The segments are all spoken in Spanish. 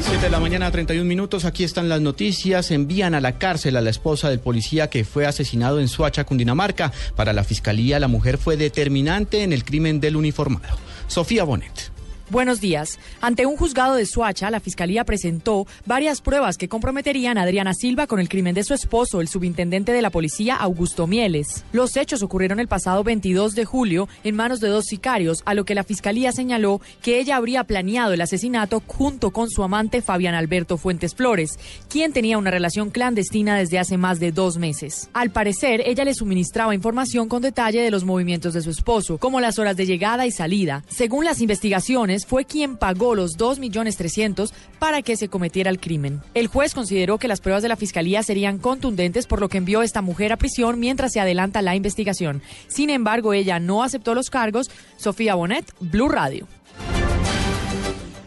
7 de la mañana, 31 minutos. Aquí están las noticias. Envían a la cárcel a la esposa del policía que fue asesinado en Suacha, Cundinamarca. Para la fiscalía, la mujer fue determinante en el crimen del uniformado. Sofía Bonet. Buenos días. Ante un juzgado de Suacha, la Fiscalía presentó varias pruebas que comprometerían a Adriana Silva con el crimen de su esposo, el subintendente de la policía, Augusto Mieles. Los hechos ocurrieron el pasado 22 de julio en manos de dos sicarios, a lo que la Fiscalía señaló que ella habría planeado el asesinato junto con su amante Fabián Alberto Fuentes Flores, quien tenía una relación clandestina desde hace más de dos meses. Al parecer, ella le suministraba información con detalle de los movimientos de su esposo, como las horas de llegada y salida. Según las investigaciones, fue quien pagó los 2 millones 300 para que se cometiera el crimen. El juez consideró que las pruebas de la fiscalía serían contundentes, por lo que envió a esta mujer a prisión mientras se adelanta la investigación. Sin embargo, ella no aceptó los cargos. Sofía Bonet, Blue Radio.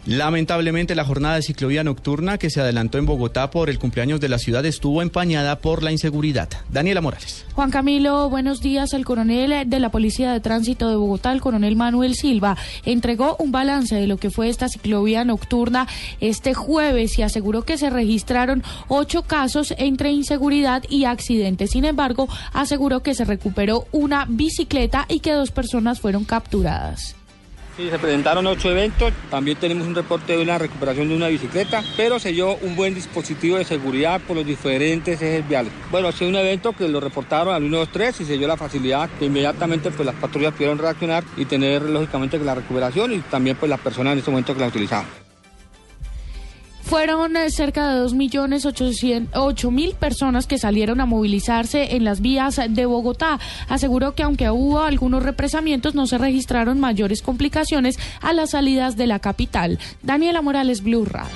Lamentablemente la jornada de ciclovía nocturna que se adelantó en Bogotá por el cumpleaños de la ciudad estuvo empañada por la inseguridad. Daniela Morales. Juan Camilo, buenos días. El coronel de la Policía de Tránsito de Bogotá, el coronel Manuel Silva, entregó un balance de lo que fue esta ciclovía nocturna este jueves y aseguró que se registraron ocho casos entre inseguridad y accidentes. Sin embargo, aseguró que se recuperó una bicicleta y que dos personas fueron capturadas. Se presentaron ocho eventos, también tenemos un reporte de una recuperación de una bicicleta, pero se dio un buen dispositivo de seguridad por los diferentes ejes viales. Bueno, ha sido un evento que lo reportaron al 123 y se dio la facilidad que inmediatamente pues, las patrullas pudieron reaccionar y tener lógicamente la recuperación y también pues las personas en este momento que la utilizaban. Fueron eh, cerca de 2.800.000 personas que salieron a movilizarse en las vías de Bogotá. Aseguró que aunque hubo algunos represamientos, no se registraron mayores complicaciones a las salidas de la capital. Daniela Morales, Blue Radio.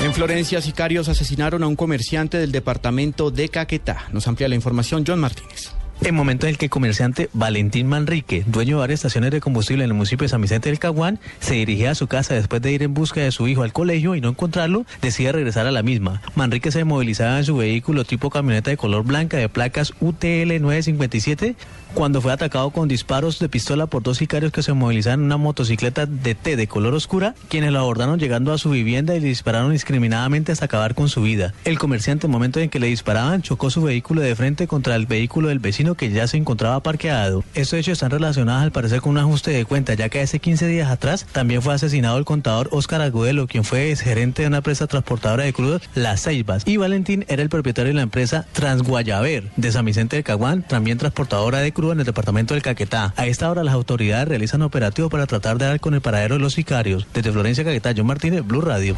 En Florencia, sicarios asesinaron a un comerciante del departamento de Caquetá. Nos amplía la información John Martínez. En momento en el que el comerciante Valentín Manrique, dueño de varias estaciones de combustible en el municipio de San Vicente del Caguán, se dirigía a su casa después de ir en busca de su hijo al colegio y no encontrarlo, decide regresar a la misma. Manrique se movilizaba en su vehículo tipo camioneta de color blanca de placas UTL 957 cuando fue atacado con disparos de pistola por dos sicarios que se movilizaban en una motocicleta de T de color oscura, quienes lo abordaron llegando a su vivienda y le dispararon indiscriminadamente hasta acabar con su vida. El comerciante, en el momento en que le disparaban, chocó su vehículo de frente contra el vehículo del vecino que ya se encontraba parqueado. Estos hechos están relacionados al parecer con un ajuste de cuenta, ya que hace 15 días atrás también fue asesinado el contador Óscar Agudelo, quien fue gerente de una empresa transportadora de crudos, Las Ceibas, y Valentín era el propietario de la empresa Transguayaver de San Vicente del Caguán, también transportadora de crudo en el departamento del Caquetá. A esta hora las autoridades realizan operativo para tratar de dar con el paradero de los sicarios. Desde Florencia Caquetá, John Martínez, Blue Radio.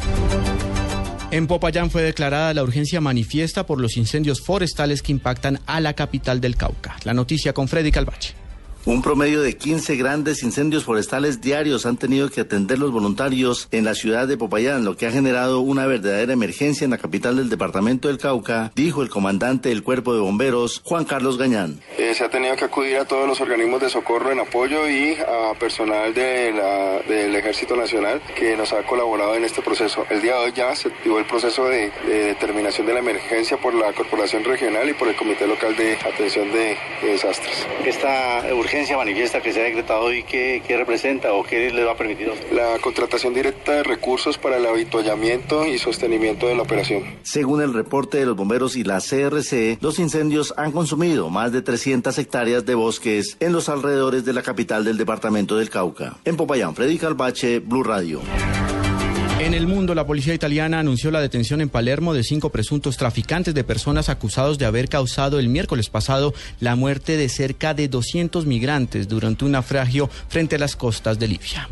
En Popayán fue declarada la urgencia manifiesta por los incendios forestales que impactan a la capital del Cauca. La noticia con Freddy Calvache. Un promedio de 15 grandes incendios forestales diarios han tenido que atender los voluntarios en la ciudad de Popayán, lo que ha generado una verdadera emergencia en la capital del departamento del Cauca, dijo el comandante del cuerpo de bomberos, Juan Carlos Gañán. Eh, se ha tenido que acudir a todos los organismos de socorro en apoyo y a personal del Ejército Nacional que nos ha colaborado en este proceso. El día de hoy ya se activó el proceso de determinación de la emergencia por la Corporación Regional y por el Comité Local de Atención de, de Desastres. Esta urgencia urgencia manifiesta que se ha decretado hoy, ¿qué, ¿qué, representa o qué le va a permitir? La contratación directa de recursos para el habituallamiento y sostenimiento de la operación. Según el reporte de los bomberos y la CRC, los incendios han consumido más de 300 hectáreas de bosques en los alrededores de la capital del departamento del Cauca. En Popayán, Freddy Calvache, Blue Radio. En el mundo, la policía italiana anunció la detención en Palermo de cinco presuntos traficantes de personas acusados de haber causado el miércoles pasado la muerte de cerca de 200 migrantes durante un naufragio frente a las costas de Libia.